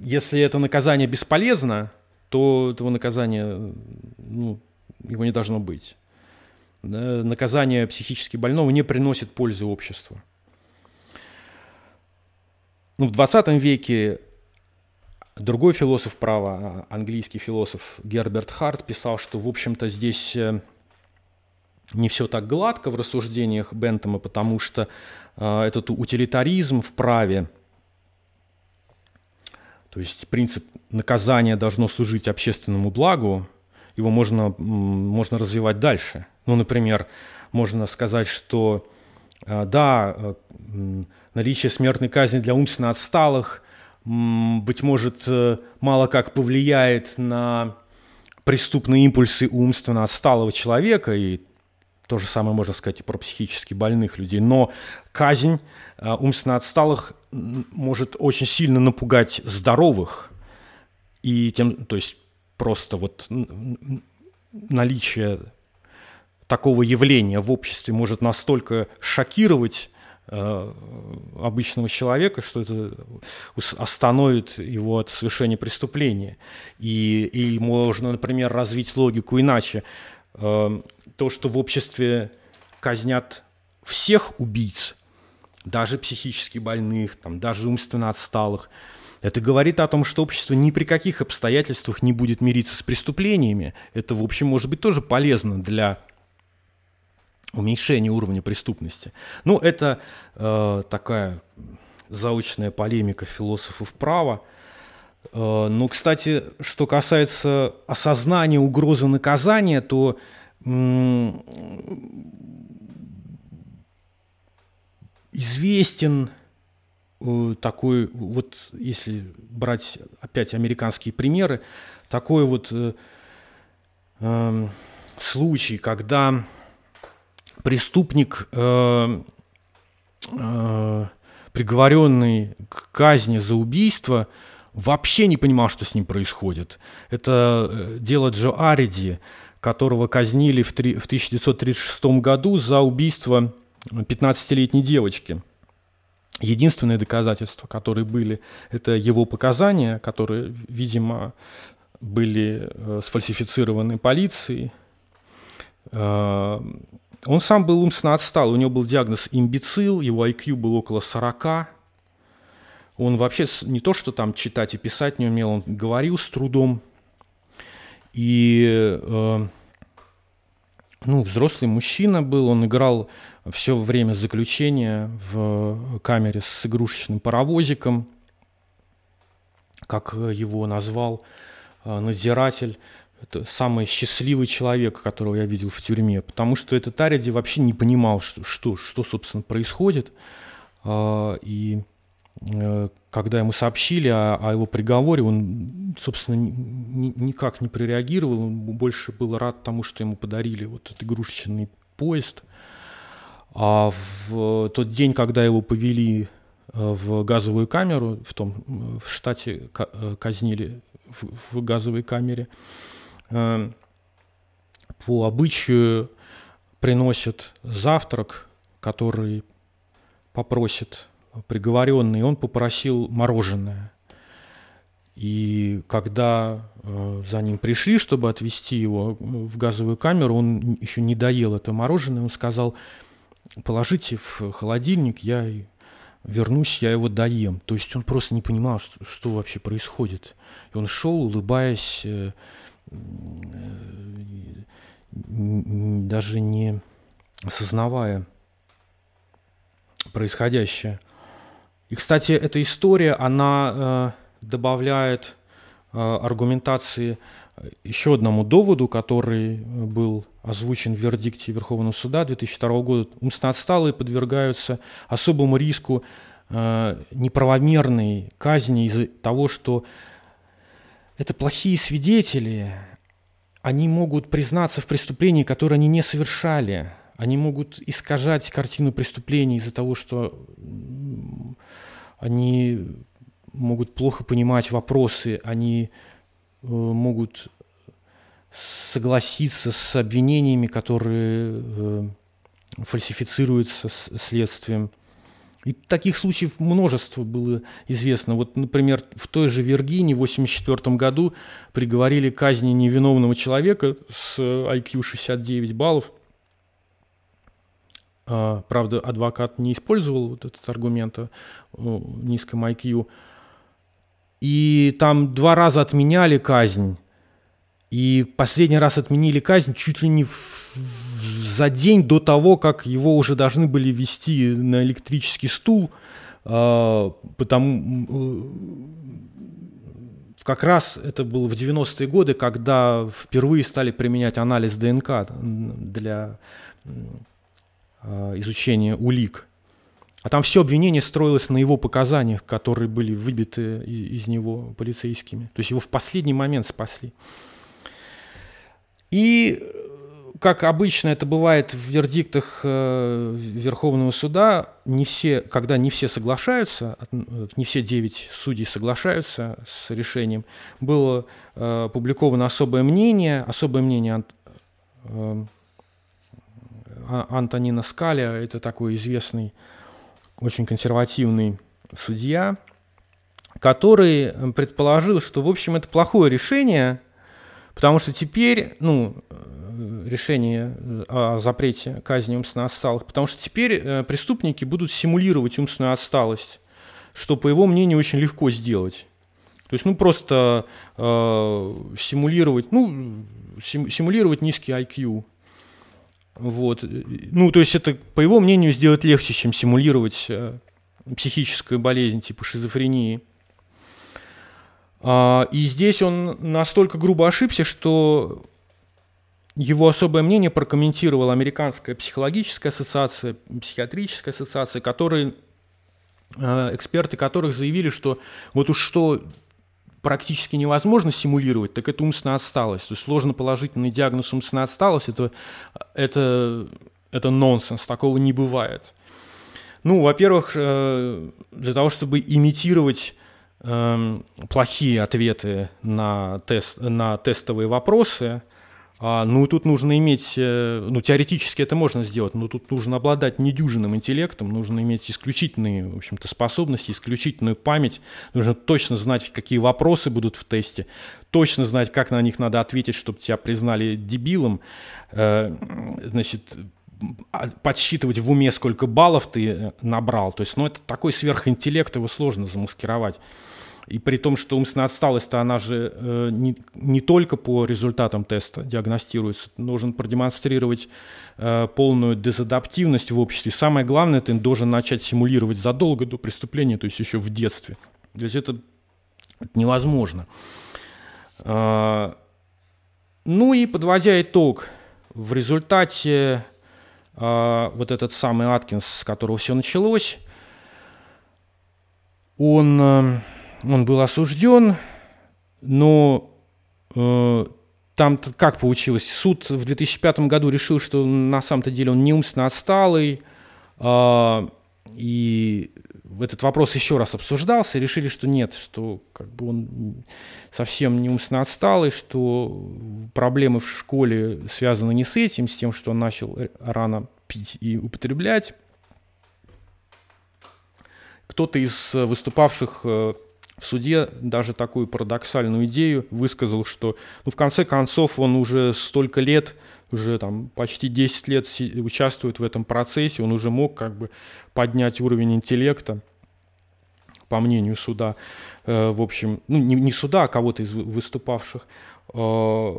если это наказание бесполезно, то этого наказания ну, его не должно быть. Наказание психически больного не приносит пользы обществу. Ну, в 20 веке другой философ права, английский философ Герберт Харт, писал, что, в общем-то, здесь э, не все так гладко в рассуждениях Бентома, потому что э, этот утилитаризм в праве, то есть принцип наказания должно служить общественному благу, его можно, можно развивать дальше. Ну, например, можно сказать, что э, да, наличие смертной казни для умственно отсталых, быть может, э, мало как повлияет на преступные импульсы умственно отсталого человека, и то же самое можно сказать и про психически больных людей. Но казнь э, умственно отсталых может очень сильно напугать здоровых. И тем, то есть просто вот наличие такого явления в обществе может настолько шокировать Э, обычного человека, что это остановит его от совершения преступления. И, и можно, например, развить логику иначе. Э, то, что в обществе казнят всех убийц, даже психически больных, там, даже умственно отсталых, это говорит о том, что общество ни при каких обстоятельствах не будет мириться с преступлениями. Это, в общем, может быть тоже полезно для уменьшение уровня преступности. Ну, это э, такая заочная полемика философов права. Э, но, кстати, что касается осознания угрозы наказания, то известен такой, вот если брать опять американские примеры, такой вот э, э, случай, когда преступник, э, э, приговоренный к казни за убийство, вообще не понимал, что с ним происходит. Это э, дело Джо Ариди, которого казнили в, три, в 1936 году за убийство 15-летней девочки. Единственные доказательства, которые были, это его показания, которые, видимо, были э, сфальсифицированы полицией. Э, он сам был умственно отстал, у него был диагноз имбецил, его IQ был около 40. Он вообще не то, что там читать и писать не умел, он говорил с трудом. И э, ну, взрослый мужчина был, он играл все время заключения в камере с игрушечным паровозиком, как его назвал э, надзиратель это самый счастливый человек, которого я видел в тюрьме, потому что этот Ариди вообще не понимал, что, что, что собственно, происходит. А, и э, когда ему сообщили о, о его приговоре, он, собственно, ни, никак не прореагировал, он больше был рад тому, что ему подарили вот этот игрушечный поезд. А в тот день, когда его повели э, в газовую камеру, в том в штате э, казнили в, в газовой камере, Э, по обычаю приносит завтрак, который попросит приговоренный, он попросил мороженое. И когда э, за ним пришли, чтобы отвезти его в газовую камеру, он еще не доел это мороженое, он сказал, положите в холодильник, я вернусь, я его доем. То есть он просто не понимал, что, что вообще происходит. И он шел, улыбаясь, э, даже не осознавая происходящее. И, кстати, эта история, она э, добавляет э, аргументации еще одному доводу, который был озвучен в вердикте Верховного суда 2002 года. Умственно отсталые подвергаются особому риску э, неправомерной казни из-за того, что это плохие свидетели, они могут признаться в преступлении, которое они не совершали. Они могут искажать картину преступления из-за того, что они могут плохо понимать вопросы, они э, могут согласиться с обвинениями, которые э, фальсифицируются следствием. И таких случаев множество было известно. Вот, например, в той же Виргинии в 1984 году приговорили к казни невиновного человека с IQ 69 баллов. А, правда, адвокат не использовал вот этот аргумент о низком IQ. И там два раза отменяли казнь. И последний раз отменили казнь чуть ли не в, за день до того, как его уже должны были вести на электрический стул, э, потому э, как раз это было в 90-е годы, когда впервые стали применять анализ ДНК для э, изучения улик. А там все обвинение строилось на его показаниях, которые были выбиты из него полицейскими. То есть его в последний момент спасли. И, как обычно это бывает в вердиктах э, Верховного суда, не все, когда не все соглашаются, не все девять судей соглашаются с решением, было э, опубликовано особое мнение, особое мнение э, Антонина Скаля, это такой известный, очень консервативный судья, который предположил, что, в общем, это плохое решение – Потому что теперь, ну, э, решение э, о запрете казни умственно отсталых, потому что теперь э, преступники будут симулировать умственную отсталость, что, по его мнению, очень легко сделать. То есть, ну, просто э, симулировать, ну, сим, симулировать низкий IQ. Вот. Ну, то есть это, по его мнению, сделать легче, чем симулировать э, психическую болезнь типа шизофрении. А, и здесь он настолько грубо ошибся, что его особое мнение прокомментировала Американская психологическая ассоциация, психиатрическая ассоциация, которые, а, эксперты которых заявили, что вот уж что практически невозможно симулировать, так это умственная отсталость. То есть сложно положительный диагноз умственная отсталость, это, это, это нонсенс, такого не бывает. Ну, во-первых, э, для того, чтобы имитировать Эм, плохие ответы на, тест, на тестовые вопросы, а, ну, тут нужно иметь, э, ну, теоретически это можно сделать, но тут нужно обладать недюжинным интеллектом, нужно иметь исключительные, в общем-то, способности, исключительную память, нужно точно знать, какие вопросы будут в тесте, точно знать, как на них надо ответить, чтобы тебя признали дебилом, э, значит, подсчитывать в уме, сколько баллов ты э, набрал. То есть, ну, это такой сверхинтеллект, его сложно замаскировать. И при том, что умственная отсталость-то она же э, не, не только по результатам теста диагностируется, нужно продемонстрировать э, полную дезадаптивность в обществе. Самое главное, ты должен начать симулировать задолго до преступления, то есть еще в детстве. То есть это, это невозможно. Э, ну и подводя итог, в результате вот этот самый Аткинс, с которого все началось, он... Э, он был осужден, но э, там как получилось? Суд в 2005 году решил, что на самом-то деле он не умственно отсталый, э, и этот вопрос еще раз обсуждался, и решили, что нет, что как бы он совсем не умственно отсталый, что проблемы в школе связаны не с этим, с тем, что он начал рано пить и употреблять. Кто-то из выступавших э, в суде даже такую парадоксальную идею высказал, что ну, в конце концов он уже столько лет, уже там почти 10 лет участвует в этом процессе, он уже мог как бы поднять уровень интеллекта, по мнению суда, э, в общем, ну не, не суда, а кого-то из выступавших. Э,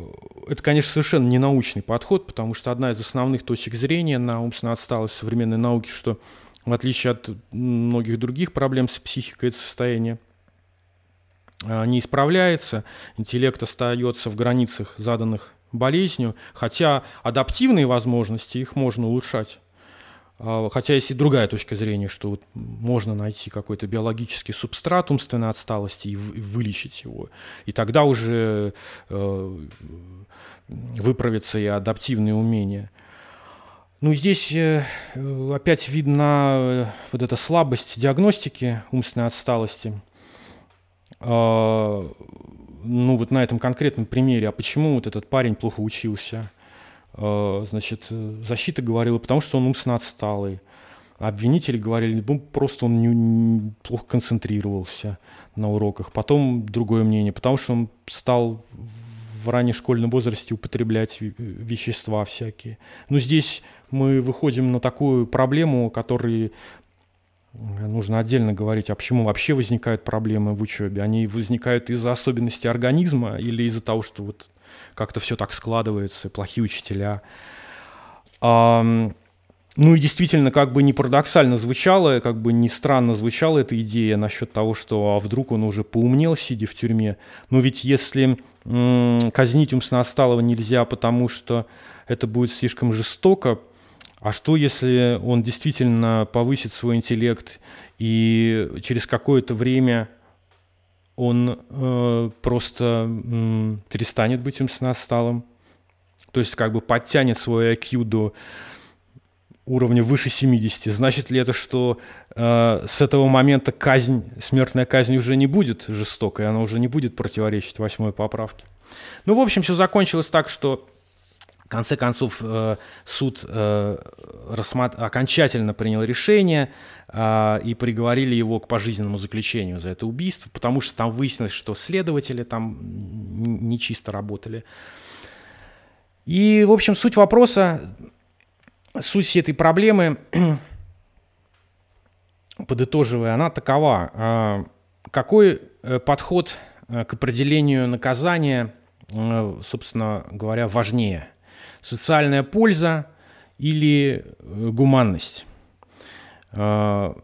это, конечно, совершенно не научный подход, потому что одна из основных точек зрения на умственную отсталость современной науки, что в отличие от многих других проблем с психикой, это состояние Э, не исправляется, интеллект остается в границах, заданных болезнью, хотя адаптивные возможности, их можно улучшать. А, хотя есть и другая точка зрения, что вот можно найти какой-то биологический субстрат умственной отсталости и вылечить его. И тогда уже э, выправятся и адаптивные умения. Ну, здесь э, опять видна э, вот эта слабость диагностики умственной отсталости. А, ну, вот на этом конкретном примере, а почему вот этот парень плохо учился? А, значит, защита говорила, потому что он умственно отсталый. Обвинители говорили, ну, просто он не, плохо концентрировался на уроках. Потом другое мнение, потому что он стал в раннем школьном возрасте употреблять вещества всякие. Но здесь мы выходим на такую проблему, которой нужно отдельно говорить, а почему вообще возникают проблемы в учебе. Они возникают из-за особенностей организма или из-за того, что вот как-то все так складывается, плохие учителя. Ну и действительно, как бы не парадоксально звучало, как бы не странно звучала эта идея насчет того, что а вдруг он уже поумнел, сидя в тюрьме. Но ведь если м- казнить умственно отсталого нельзя, потому что это будет слишком жестоко, а что если он действительно повысит свой интеллект и через какое-то время он э, просто э, перестанет быть умственно отсталым? То есть как бы подтянет свой IQ до уровня выше 70. Значит ли это, что э, с этого момента казнь, смертная казнь уже не будет жестокой, она уже не будет противоречить восьмой поправке? Ну, в общем, все закончилось так, что в конце концов э, суд э, окончательно принял решение э, и приговорили его к пожизненному заключению за это убийство, потому что там выяснилось, что следователи там нечисто работали. И, в общем, суть вопроса суть этой проблемы, подытоживая, она такова. Какой подход к определению наказания, собственно говоря, важнее? Социальная польза или гуманность? А,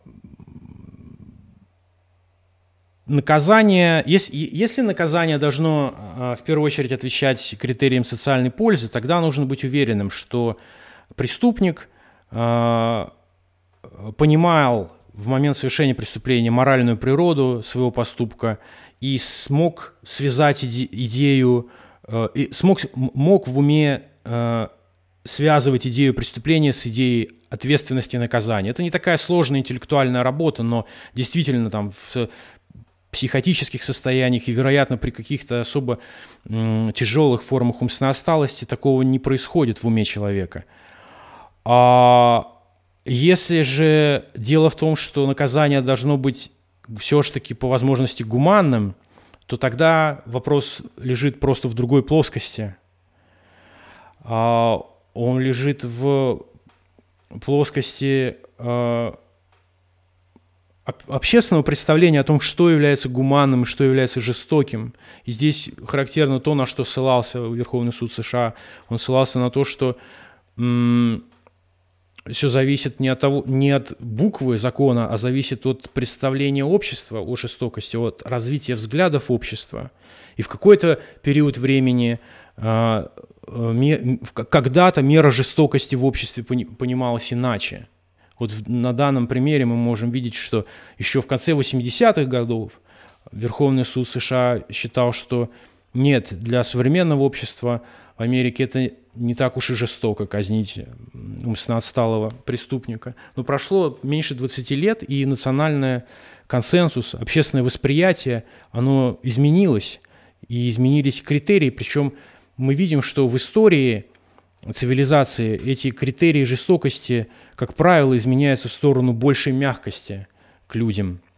наказание, если, если наказание должно а, в первую очередь отвечать критериям социальной пользы, тогда нужно быть уверенным, что преступник э, понимал в момент совершения преступления моральную природу своего поступка и смог связать иде- идею, э, и смог, мог в уме э, связывать идею преступления с идеей ответственности и наказания. Это не такая сложная интеллектуальная работа, но действительно там в психотических состояниях и, вероятно, при каких-то особо тяжелых формах умственной отсталости такого не происходит в уме человека – а если же дело в том, что наказание должно быть все-таки по возможности гуманным, то тогда вопрос лежит просто в другой плоскости. А он лежит в плоскости а, общественного представления о том, что является гуманным что является жестоким. И здесь характерно то, на что ссылался Верховный суд США. Он ссылался на то, что все зависит не от, того, не от буквы закона, а зависит от представления общества о жестокости, от развития взглядов общества. И в какой-то период времени а, когда-то мера жестокости в обществе понималась иначе. Вот на данном примере мы можем видеть, что еще в конце 80-х годов Верховный суд США считал, что нет, для современного общества в Америке это не так уж и жестоко казнить умственно отсталого преступника. Но прошло меньше 20 лет, и национальный консенсус, общественное восприятие, оно изменилось. И изменились критерии, причем мы видим, что в истории цивилизации эти критерии жестокости, как правило, изменяются в сторону большей мягкости к людям –